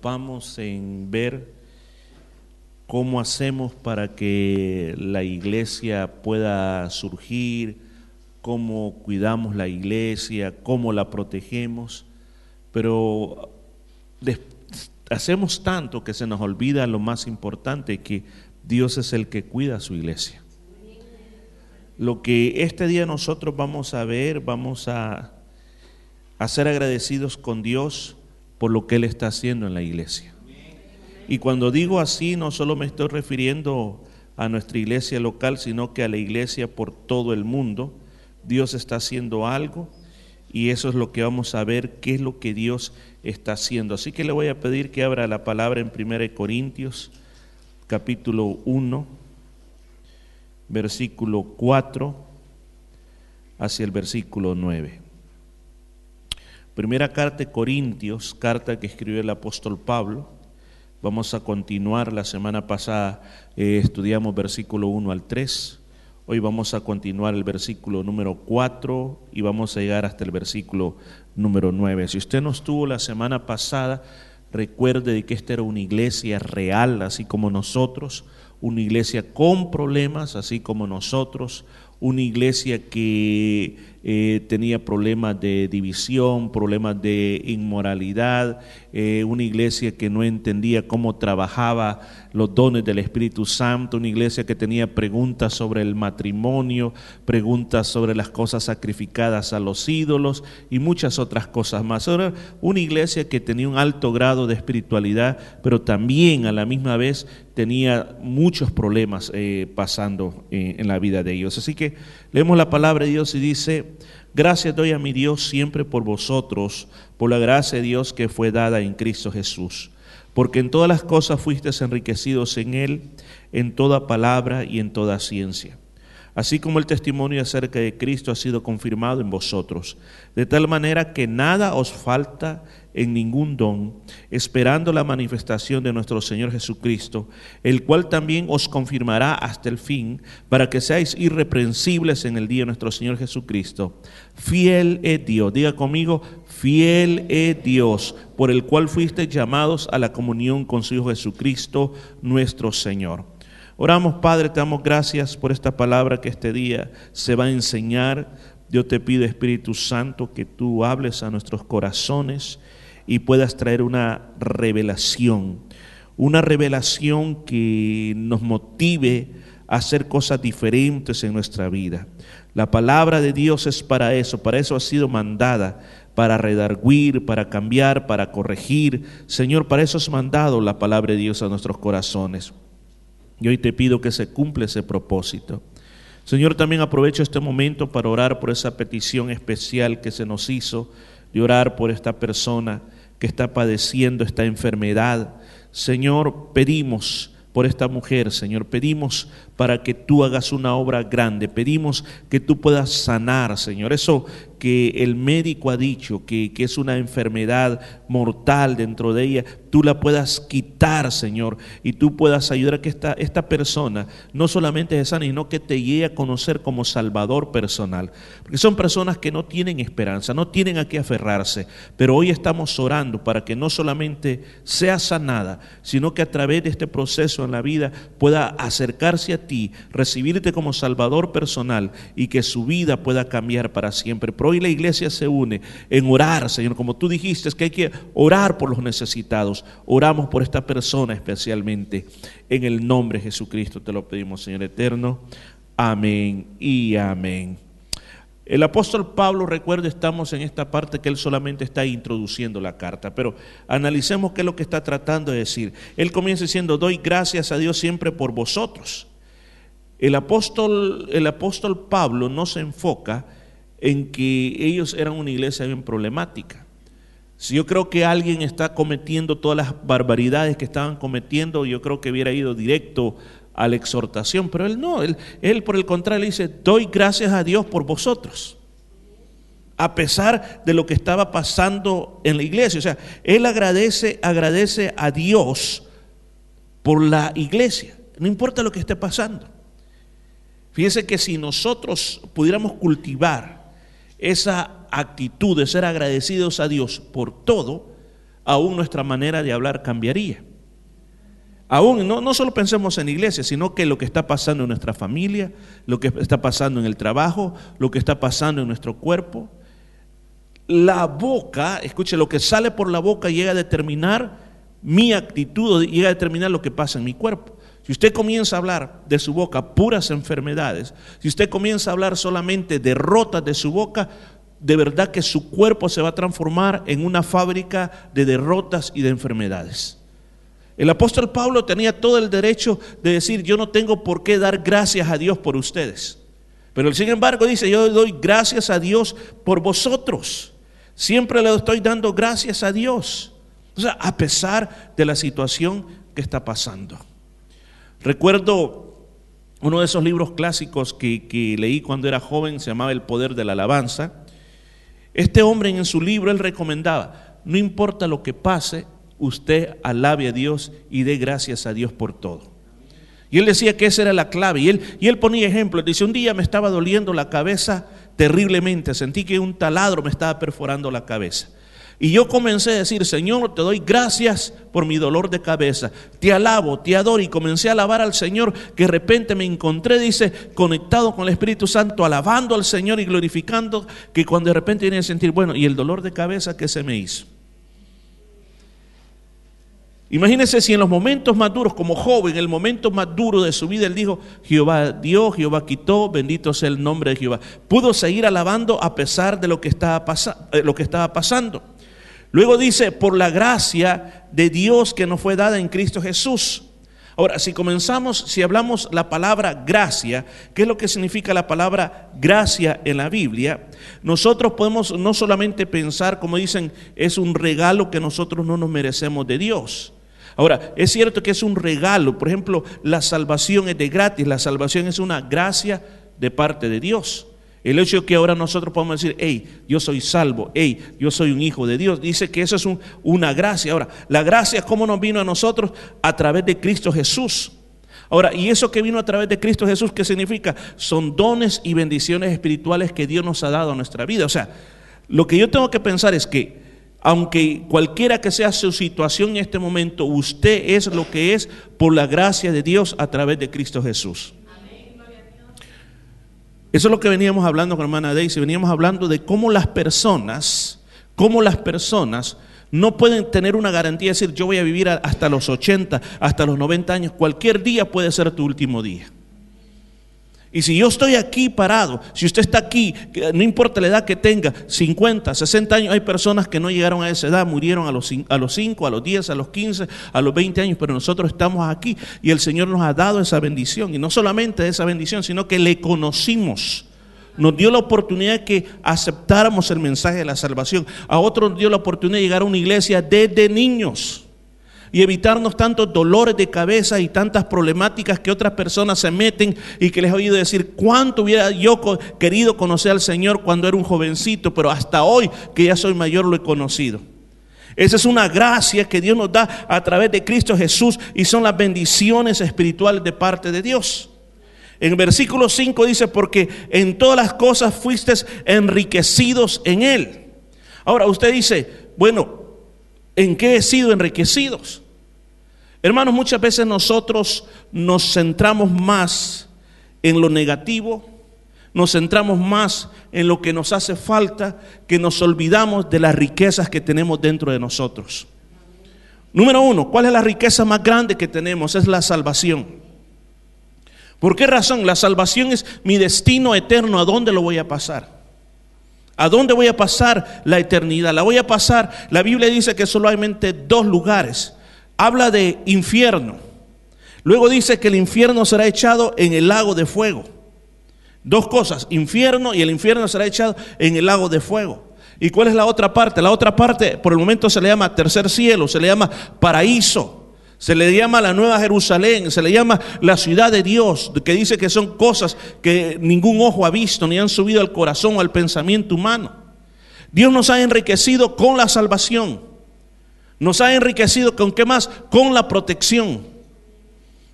preocupamos en ver cómo hacemos para que la iglesia pueda surgir, cómo cuidamos la iglesia, cómo la protegemos, pero hacemos tanto que se nos olvida lo más importante, que Dios es el que cuida a su iglesia. Lo que este día nosotros vamos a ver, vamos a ser agradecidos con Dios por lo que Él está haciendo en la iglesia. Y cuando digo así, no solo me estoy refiriendo a nuestra iglesia local, sino que a la iglesia por todo el mundo. Dios está haciendo algo y eso es lo que vamos a ver, qué es lo que Dios está haciendo. Así que le voy a pedir que abra la palabra en 1 Corintios, capítulo 1, versículo 4, hacia el versículo 9. Primera carta de Corintios, carta que escribió el apóstol Pablo Vamos a continuar. La semana pasada eh, estudiamos versículo 1 al 3. Hoy vamos a continuar el versículo número 4 y vamos a llegar hasta el versículo número 9. Si usted no estuvo la semana pasada, recuerde que esta era una iglesia real, así como nosotros, una iglesia con problemas, así como nosotros, una iglesia que eh, tenía problemas de división, problemas de inmoralidad, eh, una iglesia que no entendía cómo trabajaba los dones del Espíritu Santo, una iglesia que tenía preguntas sobre el matrimonio, preguntas sobre las cosas sacrificadas a los ídolos y muchas otras cosas más. Una iglesia que tenía un alto grado de espiritualidad, pero también a la misma vez tenía muchos problemas eh, pasando en la vida de ellos. Así que leemos la palabra de Dios y dice, Gracias doy a mi Dios siempre por vosotros, por la gracia de Dios que fue dada en Cristo Jesús. Porque en todas las cosas fuisteis enriquecidos en Él, en toda palabra y en toda ciencia. Así como el testimonio acerca de Cristo ha sido confirmado en vosotros, de tal manera que nada os falta en ningún don, esperando la manifestación de nuestro Señor Jesucristo, el cual también os confirmará hasta el fin, para que seáis irreprensibles en el día de nuestro Señor Jesucristo. Fiel es Dios, diga conmigo, fiel es Dios, por el cual fuisteis llamados a la comunión con su Hijo Jesucristo, nuestro Señor. Oramos, Padre, te damos gracias por esta palabra que este día se va a enseñar. Yo te pido, Espíritu Santo, que tú hables a nuestros corazones y puedas traer una revelación, una revelación que nos motive a hacer cosas diferentes en nuestra vida. La palabra de Dios es para eso, para eso ha sido mandada, para redarguir, para cambiar, para corregir. Señor, para eso has mandado la palabra de Dios a nuestros corazones. Y hoy te pido que se cumpla ese propósito. Señor, también aprovecho este momento para orar por esa petición especial que se nos hizo, de orar por esta persona que está padeciendo esta enfermedad. Señor, pedimos por esta mujer, Señor, pedimos para que tú hagas una obra grande, pedimos que tú puedas sanar, Señor. Eso que el médico ha dicho que, que, es una enfermedad mortal dentro de ella, tú la puedas quitar, Señor, y tú puedas ayudar a que esta, esta persona no solamente se sane, sino que te llegue a conocer como Salvador personal. Porque son personas que no tienen esperanza, no tienen a qué aferrarse, pero hoy estamos orando para que no solamente sea sanada, sino que a través de este proceso en la vida pueda acercarse a ti, recibirte como Salvador personal y que su vida pueda cambiar para siempre hoy la iglesia se une en orar, Señor, como tú dijiste, es que hay que orar por los necesitados. Oramos por esta persona especialmente. En el nombre de Jesucristo te lo pedimos, Señor eterno. Amén y amén. El apóstol Pablo, recuerda, estamos en esta parte que él solamente está introduciendo la carta, pero analicemos qué es lo que está tratando de decir. Él comienza diciendo, doy gracias a Dios siempre por vosotros. El apóstol, el apóstol Pablo no se enfoca en que ellos eran una iglesia bien problemática. Si yo creo que alguien está cometiendo todas las barbaridades que estaban cometiendo, yo creo que hubiera ido directo a la exhortación, pero él no, él, él por el contrario dice, doy gracias a Dios por vosotros, a pesar de lo que estaba pasando en la iglesia. O sea, él agradece, agradece a Dios por la iglesia, no importa lo que esté pasando. Fíjense que si nosotros pudiéramos cultivar esa actitud de ser agradecidos a Dios por todo, aún nuestra manera de hablar cambiaría. Aún no, no solo pensemos en iglesia, sino que lo que está pasando en nuestra familia, lo que está pasando en el trabajo, lo que está pasando en nuestro cuerpo. La boca, escuche, lo que sale por la boca llega a determinar mi actitud, llega a determinar lo que pasa en mi cuerpo. Si usted comienza a hablar de su boca puras enfermedades, si usted comienza a hablar solamente derrotas de su boca, de verdad que su cuerpo se va a transformar en una fábrica de derrotas y de enfermedades. El apóstol Pablo tenía todo el derecho de decir, yo no tengo por qué dar gracias a Dios por ustedes. Pero sin embargo dice, yo doy gracias a Dios por vosotros. Siempre le estoy dando gracias a Dios. A pesar de la situación que está pasando. Recuerdo uno de esos libros clásicos que, que, leí cuando era joven, se llamaba El Poder de la Alabanza. Este hombre en su libro, él recomendaba, no importa lo que pase, usted alabe a Dios y dé gracias a Dios por todo. Y él decía que esa era la clave. Y él, y él ponía ejemplos. Dice, un día me estaba doliendo la cabeza terriblemente. Sentí que un taladro me estaba perforando la cabeza. Y yo comencé a decir, Señor, te doy gracias por mi dolor de cabeza. Te alabo, te adoro. Y comencé a alabar al Señor que de repente me encontré, dice, conectado con el Espíritu Santo, alabando al Señor y glorificando, que cuando de repente viene a sentir, bueno, ¿y el dolor de cabeza qué se me hizo? Imagínense si en los momentos más duros, como joven, en el momento más duro de su vida, él dijo, Jehová dio, Jehová quitó, bendito sea el nombre de Jehová. Pudo seguir alabando a pesar de lo que estaba, eh, lo que estaba pasando. Luego dice, por la gracia de Dios que nos fue dada en Cristo Jesús. Ahora, si comenzamos, si hablamos la palabra gracia, ¿qué es lo que significa la palabra gracia en la Biblia? Nosotros podemos no solamente pensar, como dicen, es un regalo que nosotros no nos merecemos de Dios. Ahora, es cierto que es un regalo, por ejemplo, la salvación es de gratis, la salvación es una gracia de parte de Dios. El hecho de que ahora nosotros podemos decir, hey, yo soy salvo, hey, yo soy un hijo de Dios, dice que eso es una gracia. Ahora, la gracia, ¿cómo nos vino a nosotros? A través de Cristo Jesús. Ahora, ¿y eso que vino a través de Cristo Jesús qué significa? Son dones y bendiciones espirituales que Dios nos ha dado a nuestra vida. O sea, lo que yo tengo que pensar es que aunque cualquiera que sea su situación en este momento, usted es lo que es por la gracia de Dios a través de Cristo Jesús. Eso es lo que veníamos hablando con hermana Daisy, veníamos hablando de cómo las personas, cómo las personas no pueden tener una garantía de decir yo voy a vivir hasta los 80, hasta los 90 años, cualquier día puede ser tu último día. Y si yo estoy aquí parado, si usted está aquí, no importa la edad que tenga, 50, 60 años, hay personas que no llegaron a esa edad, murieron a los, a los 5, a los 10, a los 15, a los 20 años, pero nosotros estamos aquí y el Señor nos ha dado esa bendición. Y no solamente esa bendición, sino que le conocimos. Nos dio la oportunidad de que aceptáramos el mensaje de la salvación. A otros nos dio la oportunidad de llegar a una iglesia desde niños y evitarnos tantos dolores de cabeza y tantas problemáticas que otras personas se meten y que les he oído decir cuánto hubiera yo querido conocer al Señor cuando era un jovencito, pero hasta hoy que ya soy mayor lo he conocido. Esa es una gracia que Dios nos da a través de Cristo Jesús y son las bendiciones espirituales de parte de Dios. En versículo 5 dice, porque en todas las cosas fuiste enriquecidos en Él. Ahora usted dice, bueno, ¿En qué he sido enriquecidos? Hermanos, muchas veces nosotros nos centramos más en lo negativo, nos centramos más en lo que nos hace falta, que nos olvidamos de las riquezas que tenemos dentro de nosotros. Número uno, ¿cuál es la riqueza más grande que tenemos? Es la salvación. ¿Por qué razón? La salvación es mi destino eterno, ¿a dónde lo voy a pasar? ¿A dónde voy a pasar la eternidad? La voy a pasar, la Biblia dice que solamente dos lugares. Habla de infierno. Luego dice que el infierno será echado en el lago de fuego. Dos cosas, infierno y el infierno será echado en el lago de fuego. ¿Y cuál es la otra parte? La otra parte por el momento se le llama tercer cielo, se le llama paraíso. Se le llama la Nueva Jerusalén, se le llama la ciudad de Dios, que dice que son cosas que ningún ojo ha visto ni han subido al corazón o al pensamiento humano. Dios nos ha enriquecido con la salvación. Nos ha enriquecido con qué más? Con la protección.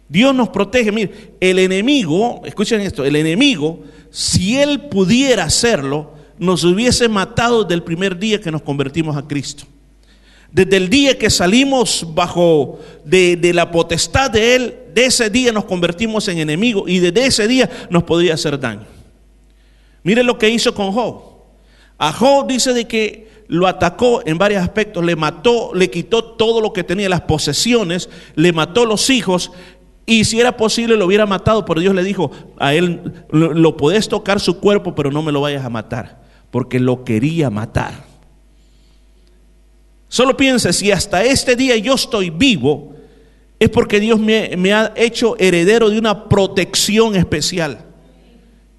Dios nos protege. Mire, el enemigo, escuchen esto, el enemigo, si él pudiera hacerlo, nos hubiese matado desde el primer día que nos convertimos a Cristo. Desde el día que salimos bajo de, la potestad de Él, de ese día nos convertimos en enemigos y desde ese día nos podría hacer daño. Mire lo que hizo con Job. A Job dice de que lo atacó en varios aspectos, le mató, le quitó todo lo que tenía, las posesiones, le mató los hijos y si era posible lo hubiera matado, pero Dios le dijo a él, lo, lo podés tocar su cuerpo, pero no me lo vayas a matar, porque lo quería matar. Solo piense, si hasta este día yo estoy vivo, es porque Dios me, me, ha hecho heredero de una protección especial.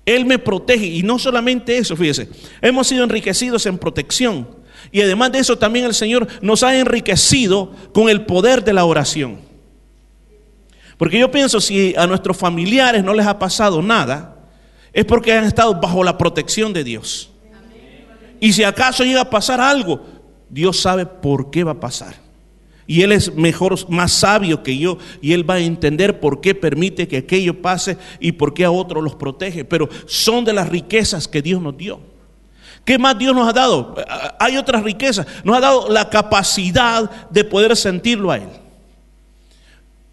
Él me protege y no solamente eso, fíjese, hemos sido enriquecidos en protección. Y además de eso también el Señor nos ha enriquecido con el poder de la oración. Porque yo pienso, si a nuestros familiares no les ha pasado nada, es porque han estado bajo la protección de Dios. Y si acaso llega a pasar algo, Dios sabe por qué va a pasar. Y Él es mejor, más sabio que yo. Y Él va a entender por qué permite que aquello pase y por qué a otros los protege. Pero son de las riquezas que Dios nos dio. ¿Qué más Dios nos ha dado? Hay otras riquezas. Nos ha dado la capacidad de poder sentirlo a Él.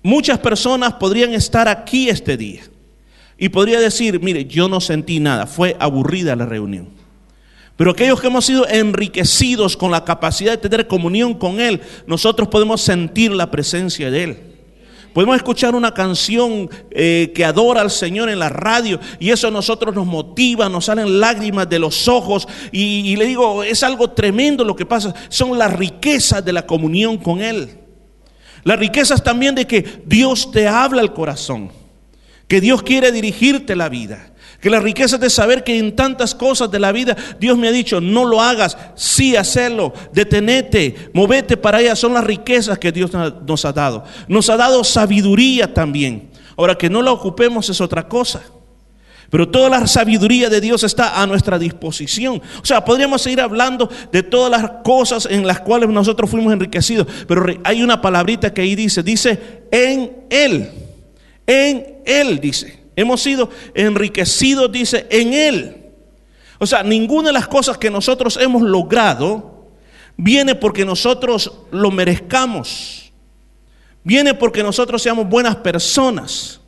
Muchas personas podrían estar aquí este día y podría decir, mire, yo no sentí nada, fue aburrida la reunión. Pero aquellos que hemos sido enriquecidos con la capacidad de tener comunión con Él, nosotros podemos sentir la presencia de Él. Podemos escuchar una canción eh, que adora al Señor en la radio y eso a nosotros nos motiva, nos salen lágrimas de los ojos y, y le digo, es algo tremendo lo que pasa. Son las riquezas de la comunión con Él. Las riquezas también de que Dios te habla al corazón, que Dios quiere dirigirte la vida. Que la riqueza de saber que en tantas cosas de la vida Dios me ha dicho, no lo hagas, sí hacerlo, detenete, movete para allá. Son las riquezas que Dios nos ha dado. Nos ha dado sabiduría también. Ahora que no la ocupemos es otra cosa. Pero toda la sabiduría de Dios está a nuestra disposición. O sea, podríamos seguir hablando de todas las cosas en las cuales nosotros fuimos enriquecidos. Pero hay una palabrita que ahí dice, dice, en Él. En Él dice. Hemos sido enriquecidos, dice, en Él. O sea, ninguna de las cosas que nosotros hemos logrado viene porque nosotros lo merezcamos. Viene porque nosotros seamos buenas personas.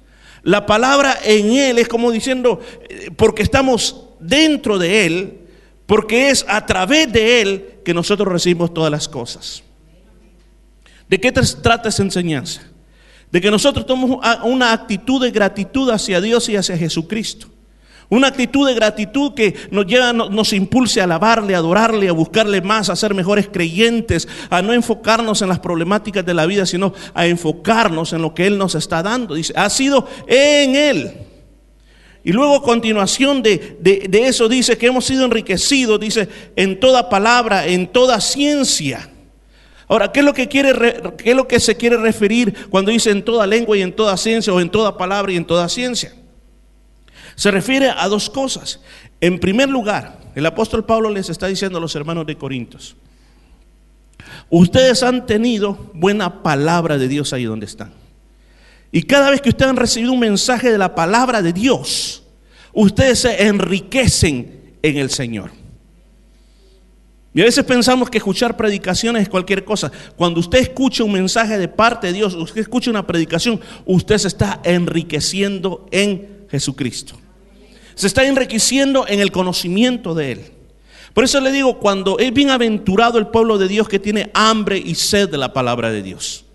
La palabra en Él es como diciendo, eh, porque estamos dentro de Él, porque es a través de Él que nosotros recibimos todas las cosas. ¿De qué trata esa enseñanza? De que nosotros tomemos una actitud de gratitud hacia Dios y hacia Jesucristo. Una actitud de gratitud que nos lleva, nos impulse a alabarle, a adorarle, a buscarle más, a ser mejores creyentes, a no enfocarnos en las problemáticas de la vida, sino a enfocarnos en lo que Él nos está dando. Dice, ha sido en Él. Y luego a continuación de, de, de eso dice que hemos sido enriquecidos, dice, en toda palabra, en toda ciencia. Ahora, ¿qué es lo que quiere qué es lo que se quiere referir cuando dice en toda lengua y en toda ciencia o en toda palabra y en toda ciencia? Se refiere a dos cosas. En primer lugar, el apóstol Pablo les está diciendo a los hermanos de Corintios, ustedes han tenido buena palabra de Dios ahí donde están. Y cada vez que ustedes han recibido un mensaje de la palabra de Dios, ustedes se enriquecen en el Señor. Y a veces pensamos que escuchar predicaciones es cualquier cosa. Cuando usted escucha un mensaje de parte de Dios, usted escucha una predicación, usted se está enriqueciendo en Jesucristo. Se está enriqueciendo en el conocimiento de Él. Por eso le digo, cuando es bienaventurado el pueblo de Dios que tiene hambre y sed de la palabra de Dios.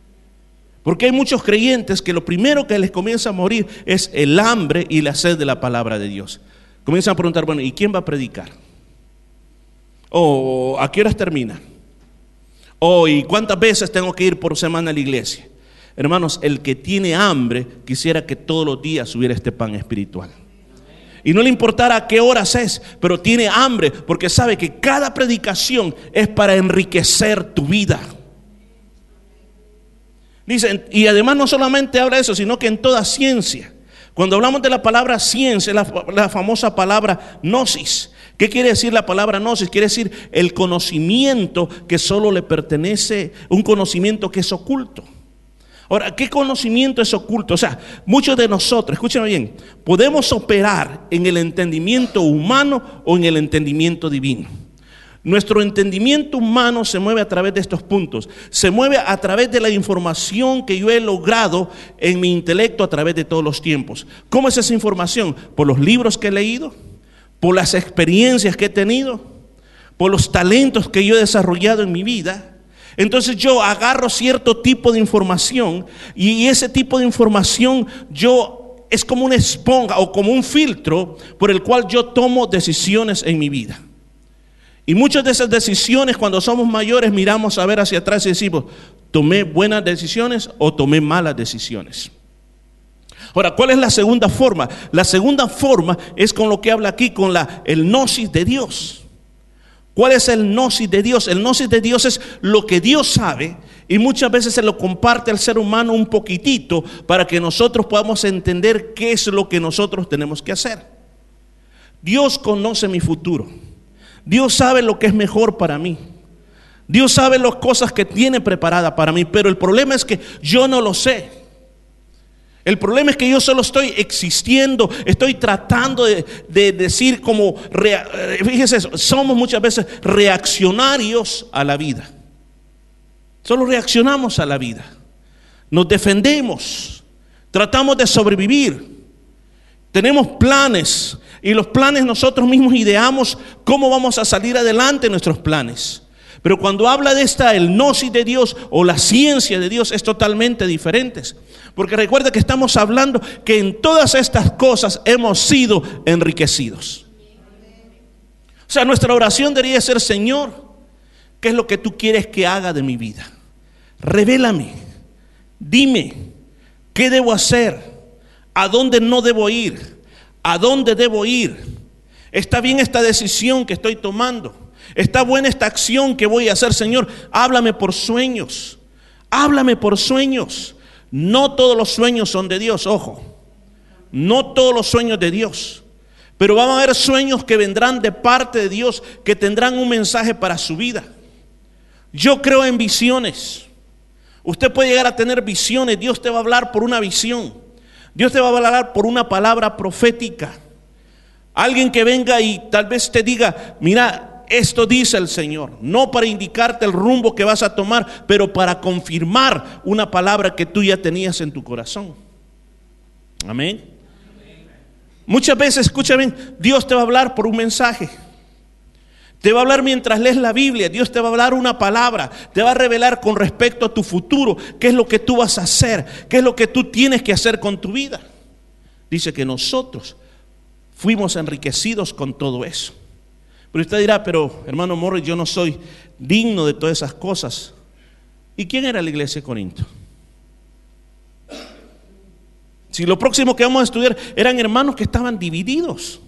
Porque hay muchos creyentes que lo primero que les comienza a morir es el hambre y la sed de la palabra de Dios. Comienzan a preguntar, bueno, ¿y quién va a predicar? ¿O a qué horas termina? ¿O y cuántas veces tengo que ir por semana a la iglesia? Hermanos, el que tiene hambre quisiera que todos los días hubiera este pan espiritual. Y no le importara a qué horas es, pero tiene hambre porque sabe que cada predicación es para enriquecer tu vida. Dicen, y además no solamente habla eso, sino que en toda ciencia. Cuando hablamos de la palabra ciencia, la famosa palabra gnosis, ¿Qué quiere decir la palabra gnosis? Quiere decir el conocimiento que solo le pertenece, un conocimiento que es oculto. Ahora, ¿qué conocimiento es oculto? O sea, muchos de nosotros, escúchenme bien, podemos operar en el entendimiento humano o en el entendimiento divino. Nuestro entendimiento humano se mueve a través de estos puntos. Se mueve a través de la información que yo he logrado en mi intelecto a través de todos los tiempos. ¿Cómo es esa información? Por los libros que he leído, por las experiencias que he tenido, por los talentos que yo he desarrollado en mi vida. Entonces yo agarro cierto tipo de información y ese tipo de información yo es como una esponja o como un filtro por el cual yo tomo decisiones en mi vida. Y muchas de esas decisiones cuando somos mayores miramos a ver hacia atrás y decimos, ¿tomé buenas decisiones o tomé malas decisiones? Ahora, ¿cuál es la segunda forma? La segunda forma es con lo que habla aquí, con la, el gnosis de Dios. ¿Cuál es el gnosis de Dios? El gnosis de Dios es lo que Dios sabe y muchas veces se lo comparte al ser humano un poquitito para que nosotros podamos entender qué es lo que nosotros tenemos que hacer. Dios conoce mi futuro. Dios sabe lo que es mejor para mí. Dios sabe las cosas que tiene preparada para mí, pero el problema es que yo no lo sé. El problema es que yo solo estoy existiendo, estoy tratando de, decir como, eh, fíjese, somos muchas veces reaccionarios a la vida. Solo reaccionamos a la vida. Nos defendemos, tratamos de sobrevivir. Tenemos planes, y los planes nosotros mismos ideamos cómo vamos a salir adelante nuestros planes. Pero cuando habla de esta, el gnosis de Dios o la ciencia de Dios es totalmente diferente. Porque recuerda que estamos hablando que en todas estas cosas hemos sido enriquecidos. O sea, nuestra oración debería ser, Señor, ¿qué es lo que tú quieres que haga de mi vida? Revélame, dime, ¿qué debo hacer? ¿A dónde no debo ir? ¿A dónde debo ir? ¿Está bien esta decisión que estoy tomando? ¿Está buena esta acción que voy a hacer, Señor? Háblame por sueños. Háblame por sueños. No todos los sueños son de Dios, ojo. No todos los sueños de Dios. Pero van a haber sueños que vendrán de parte de Dios, que tendrán un mensaje para su vida. Yo creo en visiones. Usted puede llegar a tener visiones. Dios te va a hablar por una visión. Dios te va a hablar por una palabra profética. Alguien que venga y tal vez te diga, mira, esto dice el Señor, no para indicarte el rumbo que vas a tomar, pero para confirmar una palabra que tú ya tenías en tu corazón. Amén. Muchas veces, escúchame, Dios te va a hablar por un mensaje. Te va a hablar mientras lees la Biblia, Dios te va a hablar una palabra, te va a revelar con respecto a tu futuro, qué es lo que tú vas a hacer, qué es lo que tú tienes que hacer con tu vida. Dice que nosotros fuimos enriquecidos con todo eso. Pero usted dirá, pero hermano Morris, yo no soy digno de todas esas cosas. ¿Y quién era la iglesia de Corinto? Si lo próximo que vamos a estudiar eran hermanos que estaban divididos.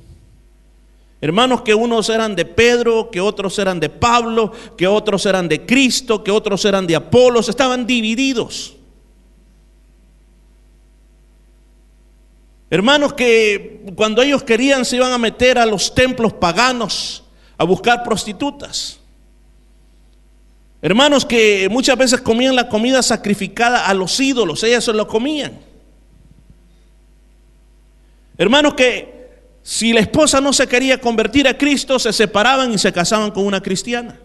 Hermanos que unos eran de Pedro, que otros eran de Pablo, que otros eran de Cristo, que otros eran de Apolos, estaban divididos. Hermanos que cuando ellos querían se iban a meter a los templos paganos a buscar prostitutas. Hermanos que muchas veces comían la comida sacrificada a los ídolos, ellas se lo comían. Hermanos que si la esposa no se quería convertir a Cristo, se separaban y se casaban con una cristiana.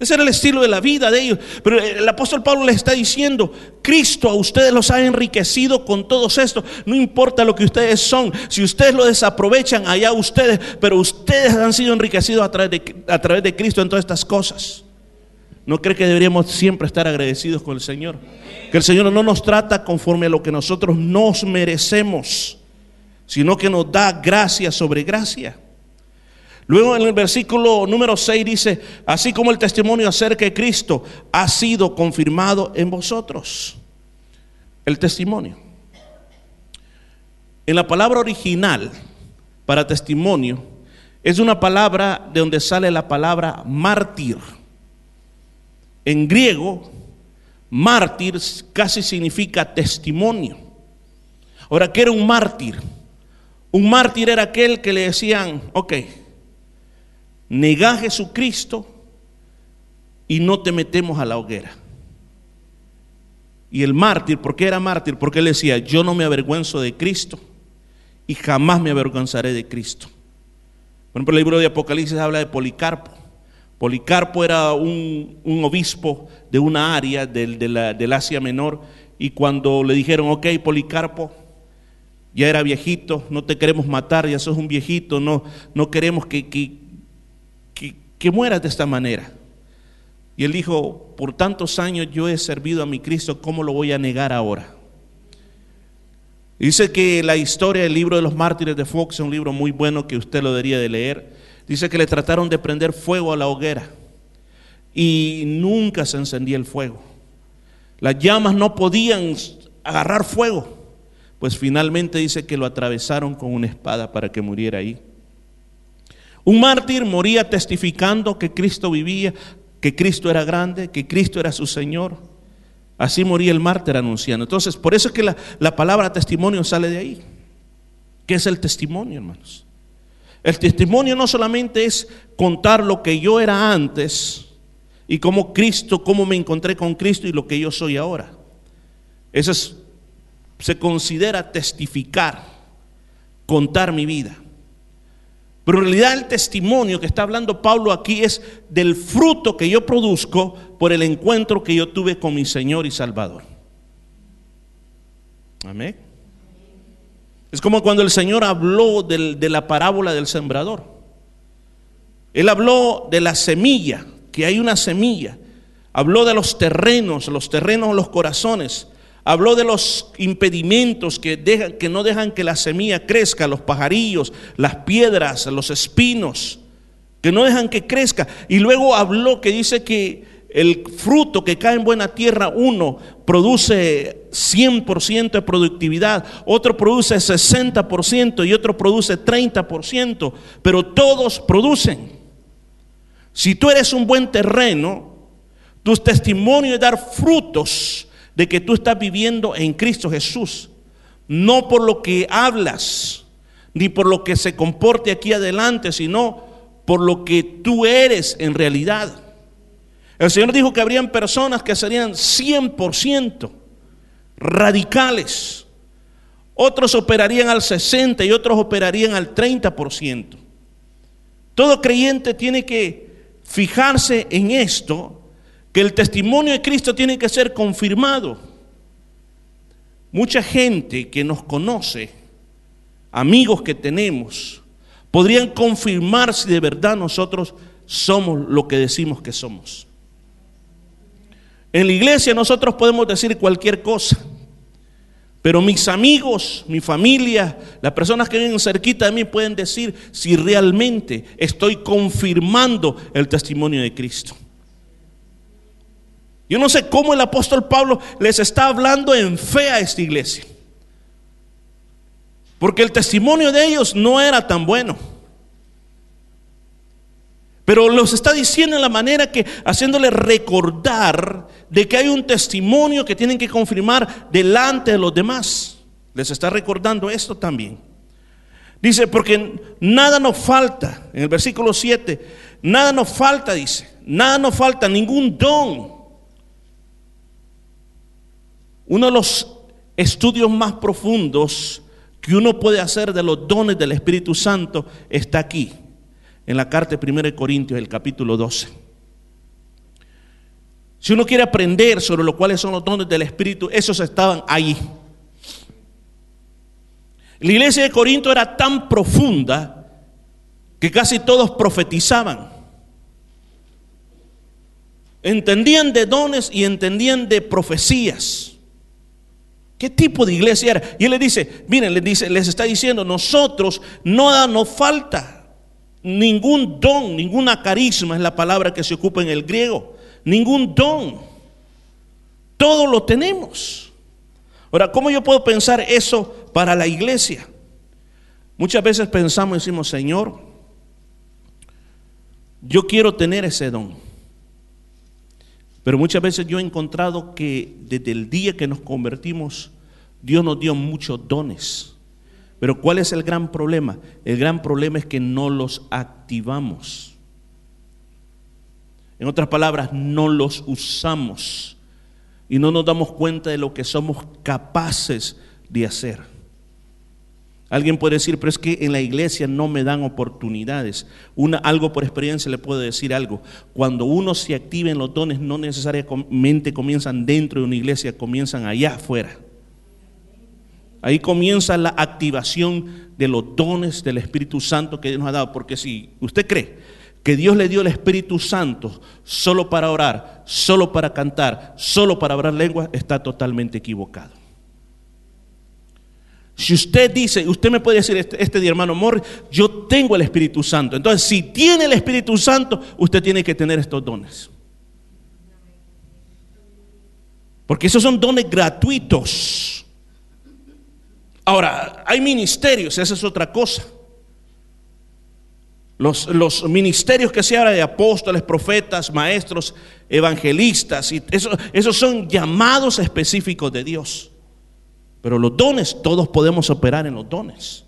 Ese era el estilo de la vida de ellos. Pero el apóstol Pablo les está diciendo, Cristo a ustedes los ha enriquecido con todos estos. No importa lo que ustedes son. Si ustedes lo desaprovechan, allá ustedes. Pero ustedes han sido enriquecidos a través de, a través de Cristo en todas estas cosas. ¿No cree que deberíamos siempre estar agradecidos con el Señor? Que el Señor no nos trata conforme a lo que nosotros nos merecemos sino que nos da gracia sobre gracia. Luego en el versículo número 6 dice, así como el testimonio acerca de Cristo ha sido confirmado en vosotros. El testimonio. En la palabra original para testimonio es una palabra de donde sale la palabra mártir. En griego, mártir casi significa testimonio. Ahora, ¿qué era un mártir? Un mártir era aquel que le decían, ok, nega a Jesucristo y no te metemos a la hoguera. Y el mártir, ¿por qué era mártir? Porque él decía, yo no me avergüenzo de Cristo y jamás me avergonzaré de Cristo. Por ejemplo, el libro de Apocalipsis habla de Policarpo. Policarpo era un, obispo de una área del, Asia Menor y cuando le dijeron, ok, Policarpo, ya era viejito, no te queremos matar, ya sos un viejito, no, no queremos que, que, que, mueras de esta manera. Y él dijo, por tantos años yo he servido a mi Cristo, ¿cómo lo voy a negar ahora? Dice que la historia del libro de los mártires de Fox es un libro muy bueno que usted lo debería de leer. Dice que le trataron de prender fuego a la hoguera y nunca se encendía el fuego. Las llamas no podían agarrar fuego. Pues finalmente dice que lo atravesaron con una espada para que muriera ahí. Un mártir moría testificando que Cristo vivía, que Cristo era grande, que Cristo era su Señor. Así moría el mártir anunciando. Entonces, por eso es que la, la palabra testimonio sale de ahí. ¿Qué es el testimonio, hermanos? El testimonio no solamente es contar lo que yo era antes y cómo Cristo, cómo me encontré con Cristo y lo que yo soy ahora. Eso es se considera testificar, contar mi vida. Pero en realidad el testimonio que está hablando Pablo aquí es del fruto que yo produzco por el encuentro que yo tuve con mi Señor y Salvador. Amén. Es como cuando el Señor habló de la parábola del sembrador. Él habló de la semilla, que hay una semilla. Habló de los terrenos, los terrenos, los corazones. Habló de los impedimentos que, dejan, que no dejan que la semilla crezca, los pajarillos, las piedras, los espinos, que no dejan que crezca. Y luego habló que dice que el fruto que cae en buena tierra, uno produce 100% de productividad, otro produce 60% y otro produce 30%, pero todos producen. Si tú eres un buen terreno, tu testimonio es dar frutos de que tú estás viviendo en Cristo Jesús. No por lo que hablas, ni por lo que se comporte aquí adelante, sino por lo que tú eres en realidad. El Señor dijo que habrían personas que serían 100% radicales. Otros operarían al 60 y otros operarían al 30%. Todo creyente tiene que fijarse en esto que el testimonio de Cristo tiene que ser confirmado. Mucha gente que nos conoce, amigos que tenemos, podrían confirmar si de verdad nosotros somos lo que decimos que somos. En la iglesia nosotros podemos decir cualquier cosa, pero mis amigos, mi familia, las personas que viven cerquita de mí pueden decir si realmente estoy confirmando el testimonio de Cristo. Yo no sé cómo el apóstol Pablo les está hablando en fe a esta iglesia. Porque el testimonio de ellos no era tan bueno. Pero los está diciendo en la manera que haciéndole recordar de que hay un testimonio que tienen que confirmar delante de los demás. Les está recordando esto también. Dice, porque nada nos falta, en el versículo 7, nada nos falta, dice, nada nos falta, ningún don uno de los estudios más profundos que uno puede hacer de los dones del Espíritu Santo está aquí, en la carta de 1 Corintios, el capítulo 12. Si uno quiere aprender sobre lo cuáles son los dones del Espíritu, esos estaban ahí. La iglesia de Corinto era tan profunda que casi todos profetizaban. Entendían de dones y entendían de profecías. ¿Qué tipo de iglesia era? Y él le dice, miren, les, les está diciendo, nosotros no nos falta ningún don, ninguna carisma es la palabra que se ocupa en el griego, ningún don. Todo lo tenemos. Ahora, ¿cómo yo puedo pensar eso para la iglesia? Muchas veces pensamos y decimos, Señor, yo quiero tener ese don. Pero muchas veces yo he encontrado que desde el día que nos convertimos, Dios nos dio muchos dones. Pero ¿cuál es el gran problema? El gran problema es que no los activamos. En otras palabras, no los usamos y no nos damos cuenta de lo que somos capaces de hacer. Alguien puede decir, pero es que en la iglesia no me dan oportunidades. Una, algo por experiencia le puedo decir algo. Cuando uno se activa en los dones, no necesariamente comienzan dentro de una iglesia, comienzan allá afuera. Ahí comienza la activación de los dones del Espíritu Santo que Dios nos ha dado. Porque si usted cree que Dios le dio el Espíritu Santo solo para orar, solo para cantar, solo para hablar lengua, está totalmente equivocado. Si usted dice, usted me puede decir este, este hermano Mor, yo tengo el Espíritu Santo. Entonces, si tiene el Espíritu Santo, usted tiene que tener estos dones. Porque esos son dones gratuitos. Ahora, hay ministerios, esa es otra cosa. Los, los, ministerios que se habla de apóstoles, profetas, maestros, evangelistas, y eso, esos son llamados específicos de Dios. Pero los dones, todos podemos operar en los dones.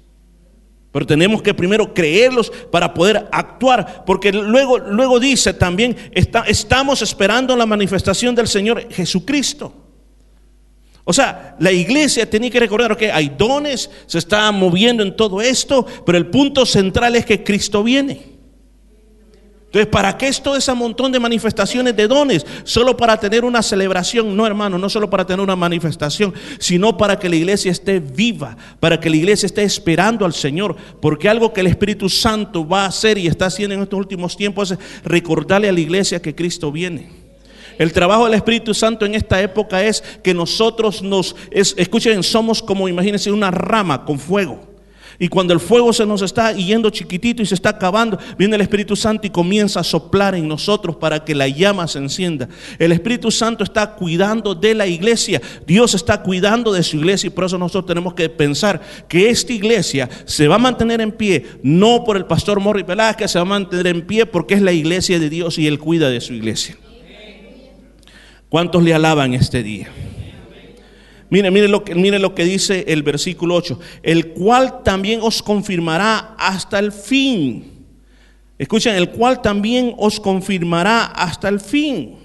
Pero tenemos que primero creerlos para poder actuar, porque luego, luego dice también, estamos esperando la manifestación del Señor Jesucristo. O sea, la iglesia tiene que recordar que hay dones, se está moviendo en todo esto, pero el punto central es que Cristo viene. Entonces, ¿para qué es todo ese montón de manifestaciones de dones? Solo para tener una celebración. No, hermano, no solo para tener una manifestación, sino para que la iglesia esté viva, para que la iglesia esté esperando al Señor. Porque algo que el Espíritu Santo va a hacer y está haciendo en estos últimos tiempos es recordarle a la iglesia que Cristo viene. El trabajo del Espíritu Santo en esta época es que nosotros nos, escuchen, somos como, imagínense, una rama con fuego. Y cuando el fuego se nos está yendo chiquitito y se está acabando, viene el Espíritu Santo y comienza a soplar en nosotros para que la llama se encienda. El Espíritu Santo está cuidando de la iglesia. Dios está cuidando de su iglesia y por eso nosotros tenemos que pensar que esta iglesia se va a mantener en pie, no por el pastor Morri Velázquez, se va a mantener en pie porque es la iglesia de Dios y Él cuida de su iglesia. ¿Cuántos le alaban este día? Mire, mire lo, que, mire lo que dice el versículo 8, el cual también os confirmará hasta el fin. Escuchen, el cual también os confirmará hasta el fin.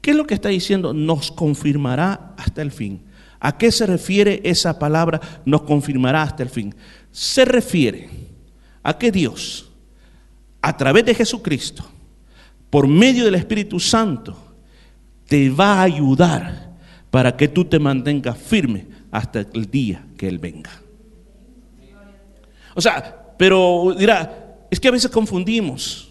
¿Qué es lo que está diciendo? Nos confirmará hasta el fin. ¿A qué se refiere esa palabra? Nos confirmará hasta el fin. Se refiere a que Dios, a través de Jesucristo, por medio del Espíritu Santo, te va a ayudar para que tú te mantengas firme hasta el día que Él venga. O sea, pero dirá, es que a veces confundimos.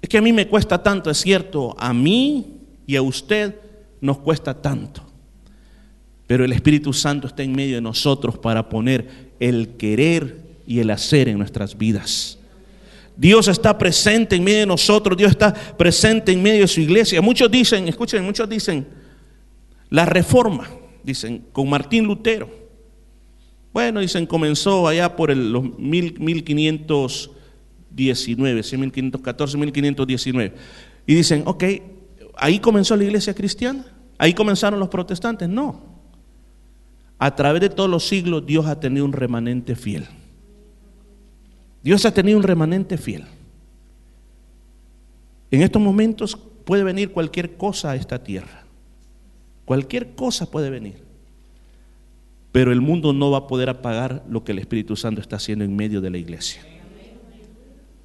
Es que a mí me cuesta tanto, es cierto, a mí y a usted nos cuesta tanto. Pero el Espíritu Santo está en medio de nosotros para poner el querer y el hacer en nuestras vidas. Dios está presente en medio de nosotros, Dios está presente en medio de su iglesia. Muchos dicen, escuchen, muchos dicen, la reforma, dicen, con Martín Lutero. Bueno, dicen, comenzó allá por el, los 1519, 1514, 1519. Y dicen, ok, ahí comenzó la iglesia cristiana, ahí comenzaron los protestantes. No. A través de todos los siglos Dios ha tenido un remanente fiel. Dios ha tenido un remanente fiel. En estos momentos puede venir cualquier cosa a esta tierra. Cualquier cosa puede venir. Pero el mundo no va a poder apagar lo que el Espíritu Santo está haciendo en medio de la iglesia.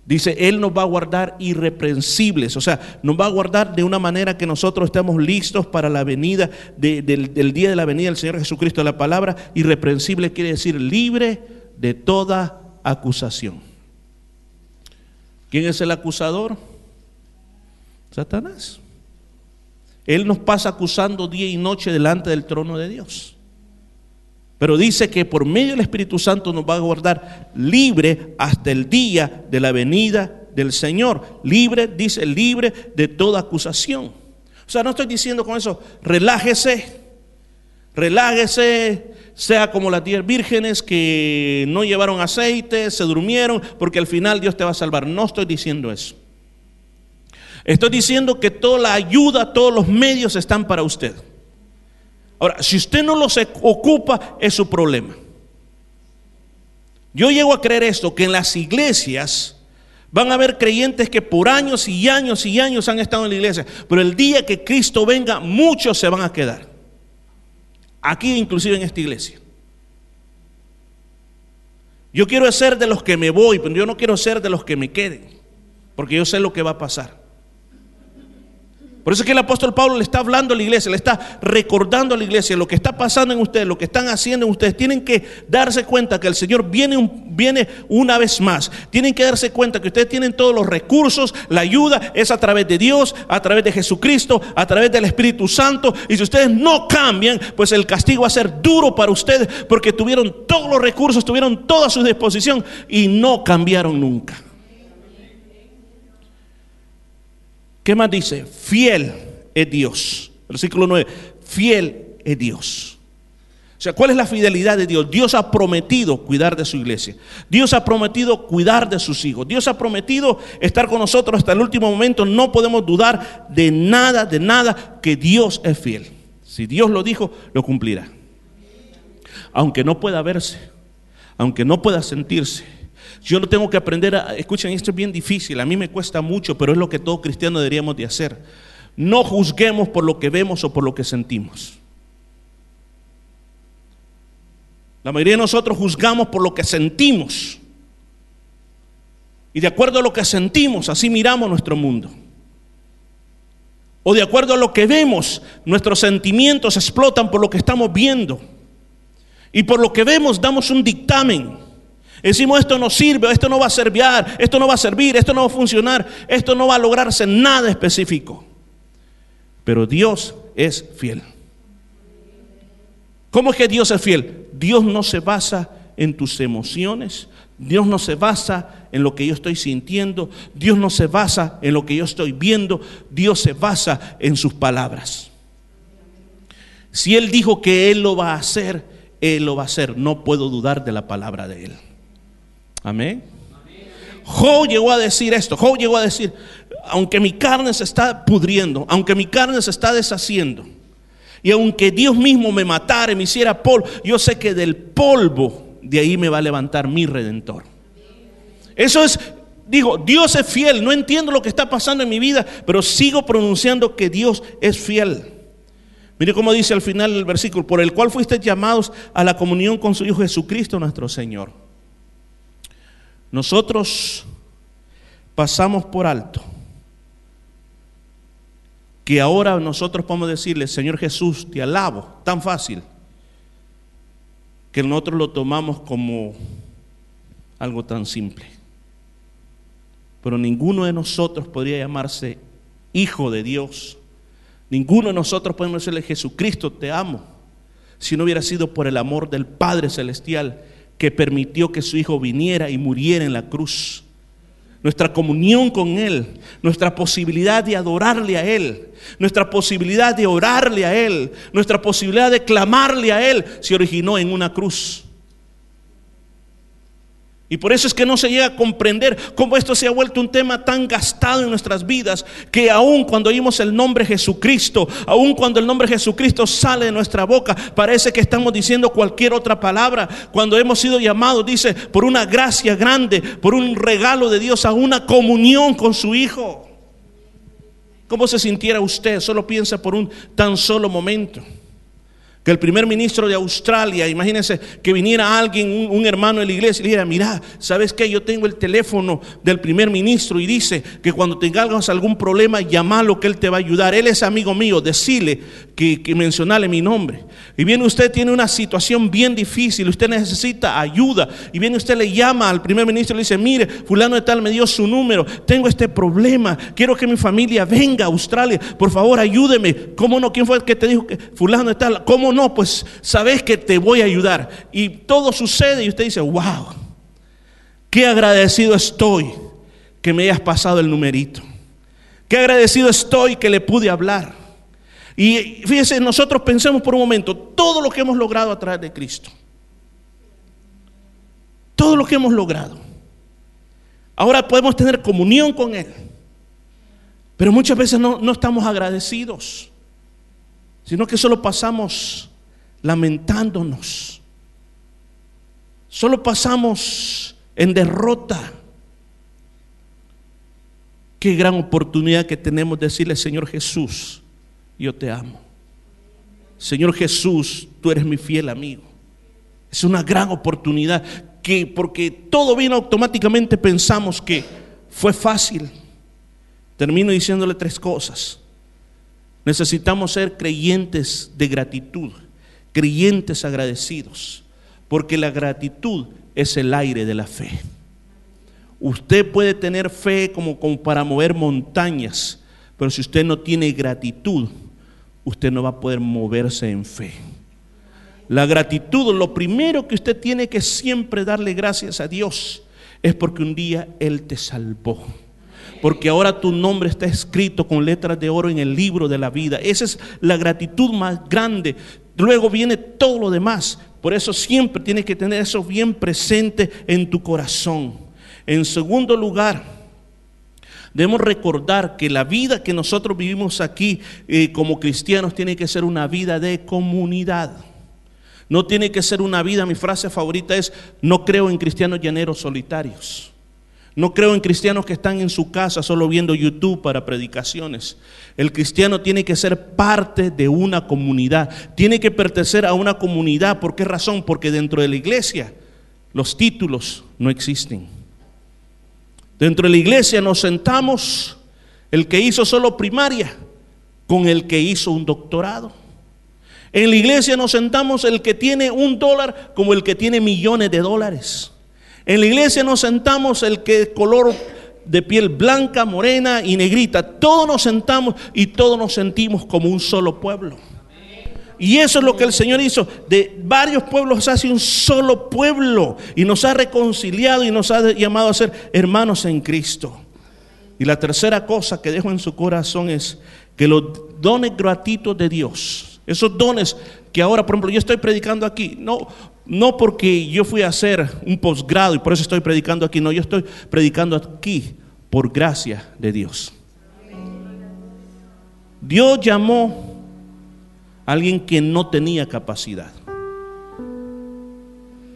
Dice, Él nos va a guardar irreprensibles, o sea, nos va a guardar de una manera que nosotros estemos listos para la venida del, del, día de la venida del Señor Jesucristo. La palabra irreprensible quiere decir libre de toda acusación. ¿Quién es el acusador? Satanás. Él nos pasa acusando día y noche delante del trono de Dios. Pero dice que por medio del Espíritu Santo nos va a guardar libre hasta el día de la venida del Señor. Libre, dice, libre de toda acusación. O sea, no estoy diciendo con eso, relájese, relájese, sea como las diez vírgenes que no llevaron aceite, se durmieron, porque al final Dios te va a salvar. No estoy diciendo eso. Estoy diciendo que toda la ayuda, todos los medios están para usted. Ahora, si usted no los ocupa, es su problema. Yo llego a creer esto, que en las iglesias van a haber creyentes que por años y años y años han estado en la iglesia, pero el día que Cristo venga, muchos se van a quedar. Aquí inclusive en esta iglesia. Yo quiero ser de los que me voy, pero yo no quiero ser de los que me queden, porque yo sé lo que va a pasar. Por eso es que el apóstol Pablo le está hablando a la iglesia, le está recordando a la iglesia lo que está pasando en ustedes, lo que están haciendo en ustedes. Tienen que darse cuenta que el Señor viene, viene una vez más. Tienen que darse cuenta que ustedes tienen todos los recursos, la ayuda es a través de Dios, a través de Jesucristo, a través del Espíritu Santo. Y si ustedes no cambian, pues el castigo va a ser duro para ustedes porque tuvieron todos los recursos, tuvieron toda su disposición y no cambiaron nunca. ¿Qué más dice? Fiel es Dios. Versículo 9. Fiel es Dios. O sea, ¿cuál es la fidelidad de Dios? Dios ha prometido cuidar de su iglesia. Dios ha prometido cuidar de sus hijos. Dios ha prometido estar con nosotros hasta el último momento. No podemos dudar de nada, de nada, que Dios es fiel. Si Dios lo dijo, lo cumplirá. Aunque no pueda verse, aunque no pueda sentirse, yo lo tengo que aprender a, escuchen, esto es bien difícil, a mí me cuesta mucho, pero es lo que todo cristiano deberíamos de hacer. No juzguemos por lo que vemos o por lo que sentimos. La mayoría de nosotros juzgamos por lo que sentimos. Y de acuerdo a lo que sentimos, así miramos nuestro mundo. O de acuerdo a lo que vemos, nuestros sentimientos explotan por lo que estamos viendo. Y por lo que vemos damos un dictamen. Decimos esto no sirve, esto no va a servir, esto no va a servir, esto no va a funcionar, esto no va a lograrse nada específico. Pero Dios es fiel. ¿Cómo es que Dios es fiel? Dios no se basa en tus emociones, Dios no se basa en lo que yo estoy sintiendo, Dios no se basa en lo que yo estoy viendo, Dios se basa en sus palabras. Si Él dijo que Él lo va a hacer, Él lo va a hacer. No puedo dudar de la palabra de Él. Amén. Job llegó a decir esto, Job llegó a decir, aunque mi carne se está pudriendo, aunque mi carne se está deshaciendo, y aunque Dios mismo me matara y me hiciera polvo, yo sé que del polvo de ahí me va a levantar mi redentor. Eso es, digo, Dios es fiel, no entiendo lo que está pasando en mi vida, pero sigo pronunciando que Dios es fiel. Mire cómo dice al final del versículo, por el cual fuiste llamados a la comunión con su Hijo Jesucristo nuestro Señor. Nosotros pasamos por alto que ahora nosotros podemos decirle, Señor Jesús, te alabo, tan fácil, que nosotros lo tomamos como algo tan simple. Pero ninguno de nosotros podría llamarse hijo de Dios. Ninguno de nosotros podemos decirle, Jesucristo, te amo, si no hubiera sido por el amor del Padre Celestial que permitió que su Hijo viniera y muriera en la cruz. Nuestra comunión con Él, nuestra posibilidad de adorarle a Él, nuestra posibilidad de orarle a Él, nuestra posibilidad de clamarle a Él, se originó en una cruz. Y por eso es que no se llega a comprender cómo esto se ha vuelto un tema tan gastado en nuestras vidas, que aun cuando oímos el nombre Jesucristo, aun cuando el nombre Jesucristo sale de nuestra boca, parece que estamos diciendo cualquier otra palabra. Cuando hemos sido llamados, dice, por una gracia grande, por un regalo de Dios, a una comunión con su Hijo. ¿Cómo se sintiera usted? Solo piensa por un tan solo momento que el primer ministro de Australia, imagínense que viniera alguien, un, hermano de la iglesia, y le dijera, mira, ¿sabes qué? Yo tengo el teléfono del primer ministro y dice que cuando tengas algún problema, llamalo que él te va a ayudar. Él es amigo mío, decile que, que mencionale mi nombre. Y viene usted, tiene una situación bien difícil, usted necesita ayuda. Y viene usted, le llama al primer ministro y le dice, mire, fulano de tal me dio su número, tengo este problema, quiero que mi familia venga a Australia, por favor ayúdeme. ¿Cómo no? ¿Quién fue el que te dijo que fulano de tal? ¿Cómo no, pues sabes que te voy a ayudar. Y todo sucede y usted dice, wow, qué agradecido estoy que me hayas pasado el numerito. Qué agradecido estoy que le pude hablar. Y fíjese, nosotros pensemos por un momento todo lo que hemos logrado a través de Cristo. Todo lo que hemos logrado. Ahora podemos tener comunión con Él. Pero muchas veces no, no estamos agradecidos, sino que solo pasamos lamentándonos. Solo pasamos en derrota. Qué gran oportunidad que tenemos de decirle, Señor Jesús, yo te amo. Señor Jesús, tú eres mi fiel amigo. Es una gran oportunidad. que porque todo viene automáticamente pensamos que fue fácil. Termino diciéndole tres cosas. Necesitamos ser creyentes de gratitud, creyentes agradecidos, porque la gratitud es el aire de la fe. Usted puede tener fe como, para mover montañas, pero si usted no tiene gratitud, usted no va a poder moverse en fe. La gratitud, lo primero que usted tiene que siempre darle gracias a Dios es porque un día Él te salvó. Porque ahora tu nombre está escrito con letras de oro en el libro de la vida. Esa es la gratitud más grande. Luego viene todo lo demás. Por eso siempre tienes que tener eso bien presente en tu corazón. En segundo lugar, debemos recordar que la vida que nosotros vivimos aquí eh, como cristianos tiene que ser una vida de comunidad. No tiene que ser una vida, mi frase favorita es, no creo en cristianos llaneros solitarios. No creo en cristianos que están en su casa solo viendo YouTube para predicaciones. El cristiano tiene que ser parte de una comunidad, tiene que pertenecer a una comunidad. ¿Por qué razón? Porque dentro de la iglesia los títulos no existen. Dentro de la iglesia nos sentamos el que hizo solo primaria con el que hizo un doctorado. En la iglesia nos sentamos el que tiene un dólar como el que tiene millones de dólares. En la iglesia nos sentamos el que es color de piel blanca, morena y negrita. Todos nos sentamos y todos nos sentimos como un solo pueblo. Y eso es lo que el Señor hizo. De varios pueblos hace un solo pueblo. Y nos ha reconciliado y nos ha llamado a ser hermanos en Cristo. Y la tercera cosa que dejo en su corazón es que los dones gratuitos de Dios esos dones que ahora, por ejemplo, yo estoy predicando aquí, no, no porque yo fui a hacer un posgrado y por eso estoy predicando aquí, no, yo estoy predicando aquí por gracia de Dios. Dios llamó a alguien que no tenía capacidad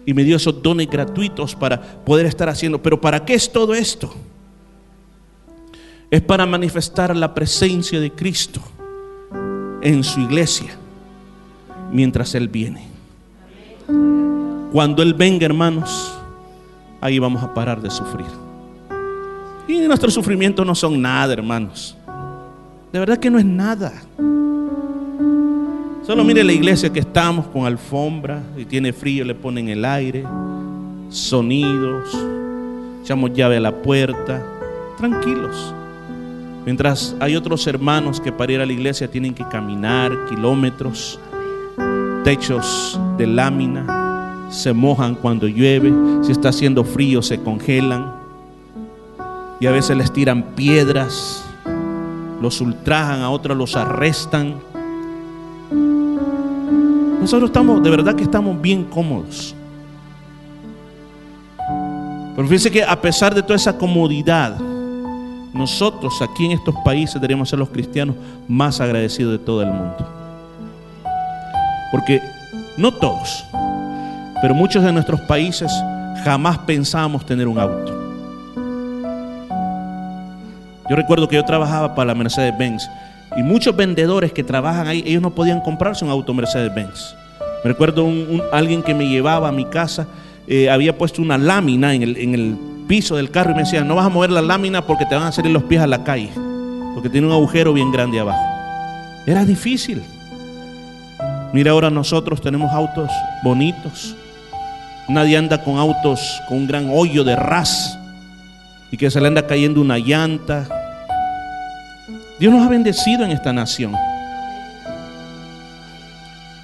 y me dio esos dones gratuitos para poder estar haciendo. Pero ¿para qué es todo esto? Es para manifestar la presencia de Cristo en su iglesia mientras Él viene. Cuando Él venga, hermanos, ahí vamos a parar de sufrir. Y nuestros sufrimientos no son nada, hermanos. De verdad que no es nada. Solo mire la iglesia que estamos con alfombra y tiene frío, le ponen el aire, sonidos, echamos llave a la puerta, tranquilos. Mientras hay otros hermanos que para ir a la iglesia tienen que caminar kilómetros, techos de lámina, se mojan cuando llueve, si está haciendo frío se congelan y a veces les tiran piedras, los ultrajan, a otros los arrestan. Nosotros estamos, de verdad que estamos bien cómodos. Pero fíjense que a pesar de toda esa comodidad, nosotros aquí en estos países deberíamos ser los cristianos más agradecidos de todo el mundo. Porque no todos, pero muchos de nuestros países jamás pensábamos tener un auto. Yo recuerdo que yo trabajaba para la Mercedes-Benz y muchos vendedores que trabajan ahí, ellos no podían comprarse un auto Mercedes-Benz. Me recuerdo un, alguien que me llevaba a mi casa, eh, había puesto una lámina en el, en el piso del carro y me decía, no vas a mover la lámina porque te van a salir los pies a la calle, porque tiene un agujero bien grande abajo. Era difícil. Mira, ahora nosotros tenemos autos bonitos. Nadie anda con autos con un gran hoyo de ras y que se le anda cayendo una llanta. Dios nos ha bendecido en esta nación.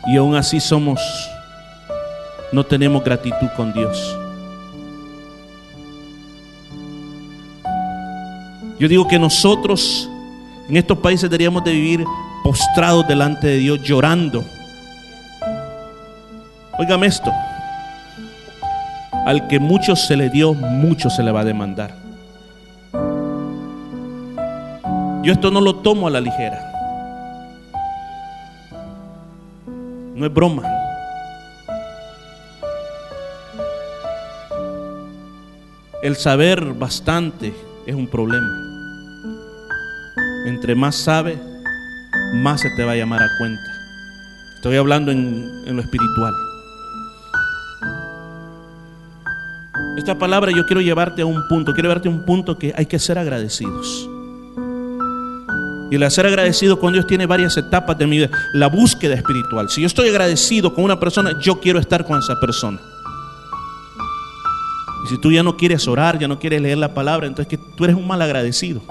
Y aún así somos, no tenemos gratitud con Dios. Yo digo que nosotros en estos países deberíamos de vivir postrados delante de Dios, llorando. Óigame esto. Al que mucho se le dio, mucho se le va a demandar. Yo esto no lo tomo a la ligera. No es broma. El saber bastante es un problema. Entre más sabe, más se te va a llamar a cuenta. Estoy hablando en, lo espiritual. Esta palabra yo quiero llevarte a un punto, quiero llevarte a un punto que hay que ser agradecidos. Y el ser agradecido con Dios tiene varias etapas de mi vida. La búsqueda espiritual. Si yo estoy agradecido con una persona, yo quiero estar con esa persona. Y si tú ya no quieres orar, ya no quieres leer la palabra, entonces que tú eres un mal agradecido.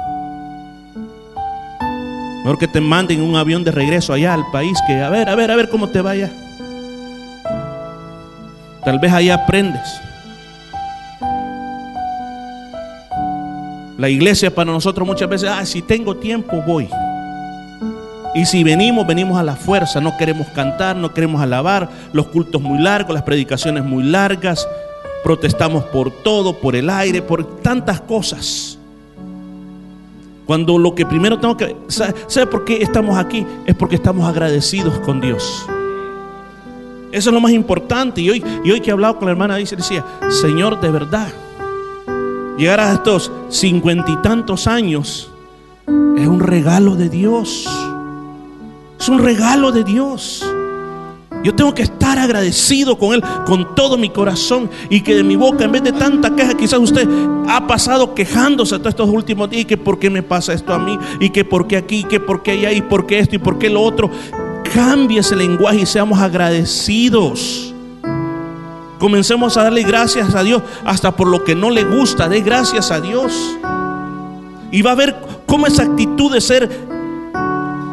Mejor que te manden un avión de regreso allá al país, que a ver, a ver, a ver cómo te vaya. Tal vez ahí aprendes. La iglesia para nosotros muchas veces, ah, si tengo tiempo voy. Y si venimos, venimos a la fuerza. No queremos cantar, no queremos alabar. Los cultos muy largos, las predicaciones muy largas. Protestamos por todo, por el aire, por tantas cosas. Cuando lo que primero tengo que... ¿Sabe por qué estamos aquí? Es porque estamos agradecidos con Dios. Eso es lo más importante. Y hoy, y hoy que he hablado con la hermana, dice, decía, Señor, de verdad, llegar a estos cincuenta y tantos años es un regalo de Dios. Es un regalo de Dios. Yo tengo que estar agradecido con Él con todo mi corazón y que de mi boca, en vez de tanta queja, quizás usted ha pasado quejándose todos estos últimos días y que por qué me pasa esto a mí y que por qué aquí, y que por qué allá y por qué esto y por qué lo otro. Cambie ese lenguaje y seamos agradecidos. Comencemos a darle gracias a Dios hasta por lo que no le gusta. Dé gracias a Dios. Y va a ver cómo esa actitud de ser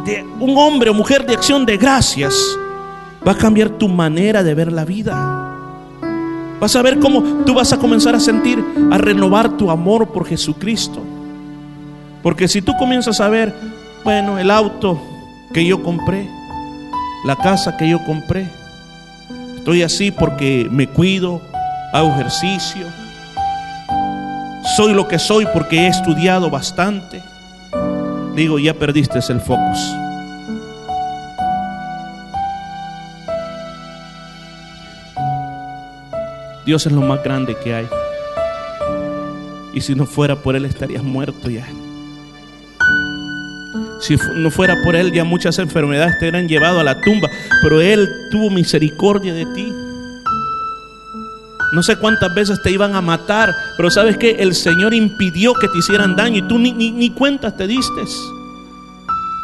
de un hombre o mujer de acción de gracias va a cambiar tu manera de ver la vida. Vas a ver cómo tú vas a comenzar a sentir, a renovar tu amor por Jesucristo. Porque si tú comienzas a ver, bueno, el auto que yo compré, la casa que yo compré, estoy así porque me cuido, hago ejercicio, soy lo que soy porque he estudiado bastante, digo, ya perdiste el focus. Dios es lo más grande que hay. Y si no fuera por Él estarías muerto ya. Si no fuera por Él ya muchas enfermedades te hubieran llevado a la tumba. Pero Él tuvo misericordia de ti. No sé cuántas veces te iban a matar, pero sabes que el Señor impidió que te hicieran daño y tú ni, ni, ni cuentas te diste.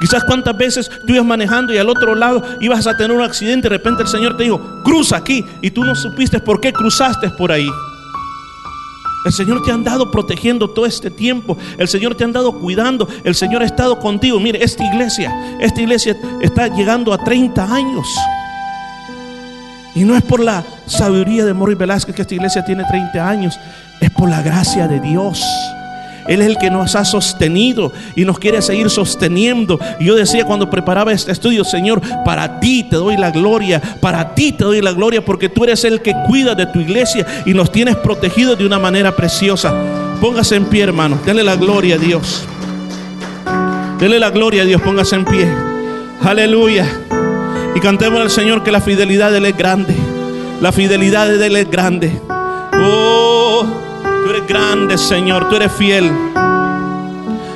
Quizás cuántas veces tú ibas manejando y al otro lado ibas a tener un accidente y de repente el Señor te dijo, cruza aquí y tú no supiste por qué cruzaste por ahí. El Señor te ha andado protegiendo todo este tiempo. El Señor te ha andado cuidando. El Señor ha estado contigo. Mire, esta iglesia, esta iglesia está llegando a 30 años. Y no es por la sabiduría de Morris Velázquez que esta iglesia tiene 30 años. Es por la gracia de Dios. Él es el que nos ha sostenido y nos quiere seguir sosteniendo. Y yo decía cuando preparaba este estudio, Señor, para ti te doy la gloria, para ti te doy la gloria porque tú eres el que cuida de tu iglesia y nos tienes protegidos de una manera preciosa. Póngase en pie, hermano. Dele la gloria a Dios. Dele la gloria a Dios. Póngase en pie. Aleluya. Y cantemos al Señor que la fidelidad de Él es grande. La fidelidad de Él es grande. Tú eres grande, Señor. Tú eres fiel.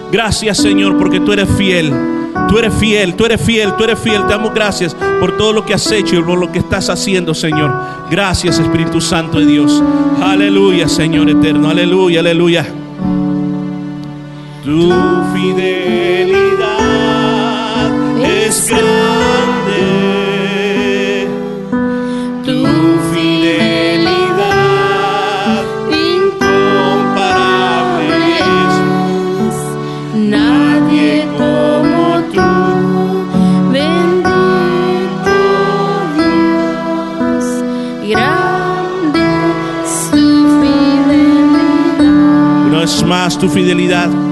Gracias, Señor, porque tú eres fiel. Tú eres fiel, tú eres fiel, tú eres fiel. Te damos gracias por todo lo que has hecho y por lo que estás haciendo, Señor. Gracias, Espíritu Santo de Dios. Aleluya, Señor eterno. Aleluya, aleluya. Tu fidelidad tu fidelidad.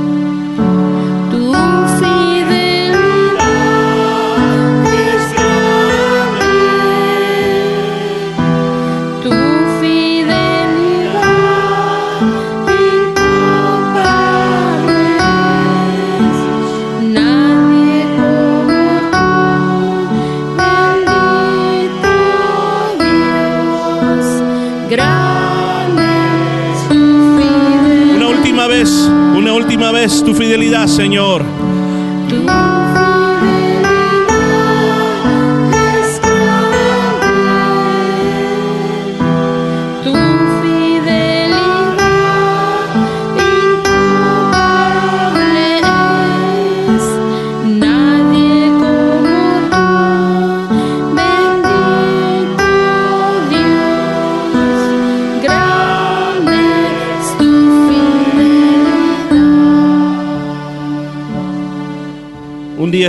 Vez tu fidelidad, Señor.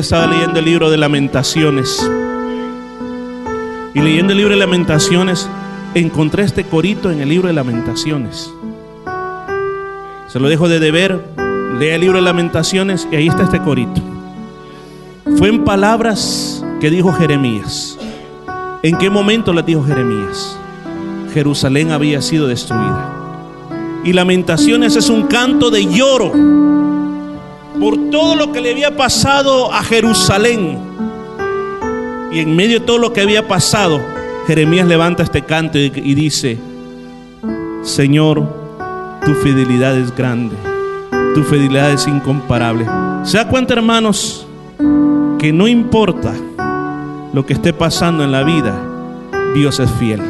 Estaba leyendo el libro de lamentaciones. Y leyendo el libro de lamentaciones, encontré este corito en el libro de lamentaciones. Se lo dejo de deber, lea el libro de lamentaciones y ahí está este corito. Fue en palabras que dijo Jeremías. ¿En qué momento las dijo Jeremías? Jerusalén había sido destruida. Y lamentaciones es un canto de lloro por todo lo que le había pasado a Jerusalén. Y en medio de todo lo que había pasado, Jeremías levanta este canto y, dice, Señor, tu fidelidad es grande, tu fidelidad es incomparable. ¿Se da cuenta, hermanos, que no importa lo que esté pasando en la vida, Dios es fiel?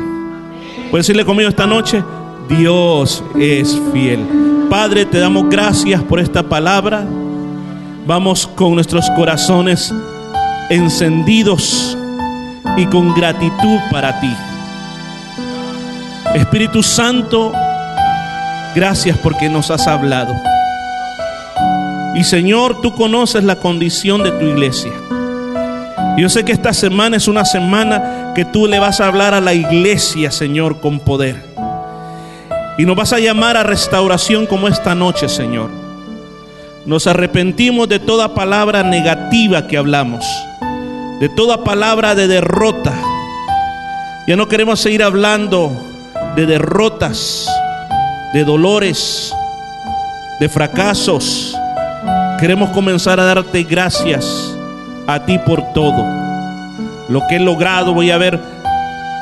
¿Puedes decirle conmigo esta noche? Dios es fiel. Padre, te damos gracias por esta palabra. Vamos con nuestros corazones encendidos y con gratitud para ti. Espíritu Santo, gracias porque nos has hablado. Y Señor, tú conoces la condición de tu iglesia. Yo sé que esta semana es una semana que tú le vas a hablar a la iglesia, Señor, con poder. Y nos vas a llamar a restauración como esta noche, Señor. Nos arrepentimos de toda palabra negativa que hablamos, de toda palabra de derrota. Ya no queremos seguir hablando de derrotas, de dolores, de fracasos. Queremos comenzar a darte gracias a ti por todo. Lo que he logrado, voy a ver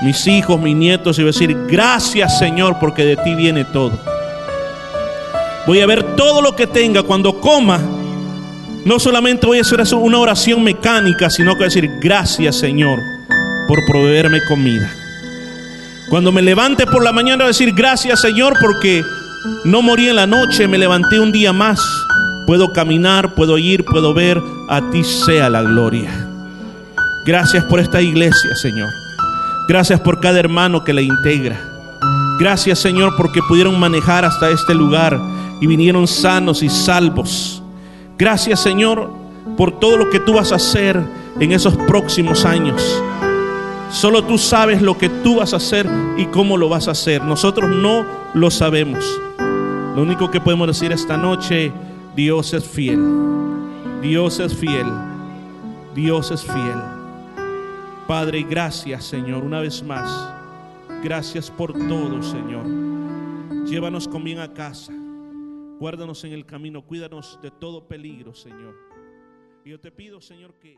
mis hijos, mis nietos y voy a decir, gracias Señor porque de ti viene todo. Voy a ver todo lo que tenga cuando coma. No solamente voy a hacer una oración mecánica, sino que voy a decir, gracias Señor por proveerme comida. Cuando me levante por la mañana voy a decir, gracias Señor porque no morí en la noche, me levanté un día más. Puedo caminar, puedo ir, puedo ver. A ti sea la gloria. Gracias por esta iglesia, Señor. Gracias por cada hermano que la integra. Gracias, Señor, porque pudieron manejar hasta este lugar y vinieron sanos y salvos. Gracias, Señor, por todo lo que tú vas a hacer en esos próximos años. Solo tú sabes lo que tú vas a hacer y cómo lo vas a hacer. Nosotros no lo sabemos. Lo único que podemos decir esta noche, Dios es fiel. Dios es fiel. Dios es fiel. Padre, gracias Señor, una vez más. Gracias por todo, Señor. Llévanos con bien a casa. Guárdanos en el camino. Cuídanos de todo peligro, Señor. Y yo te pido, Señor, que...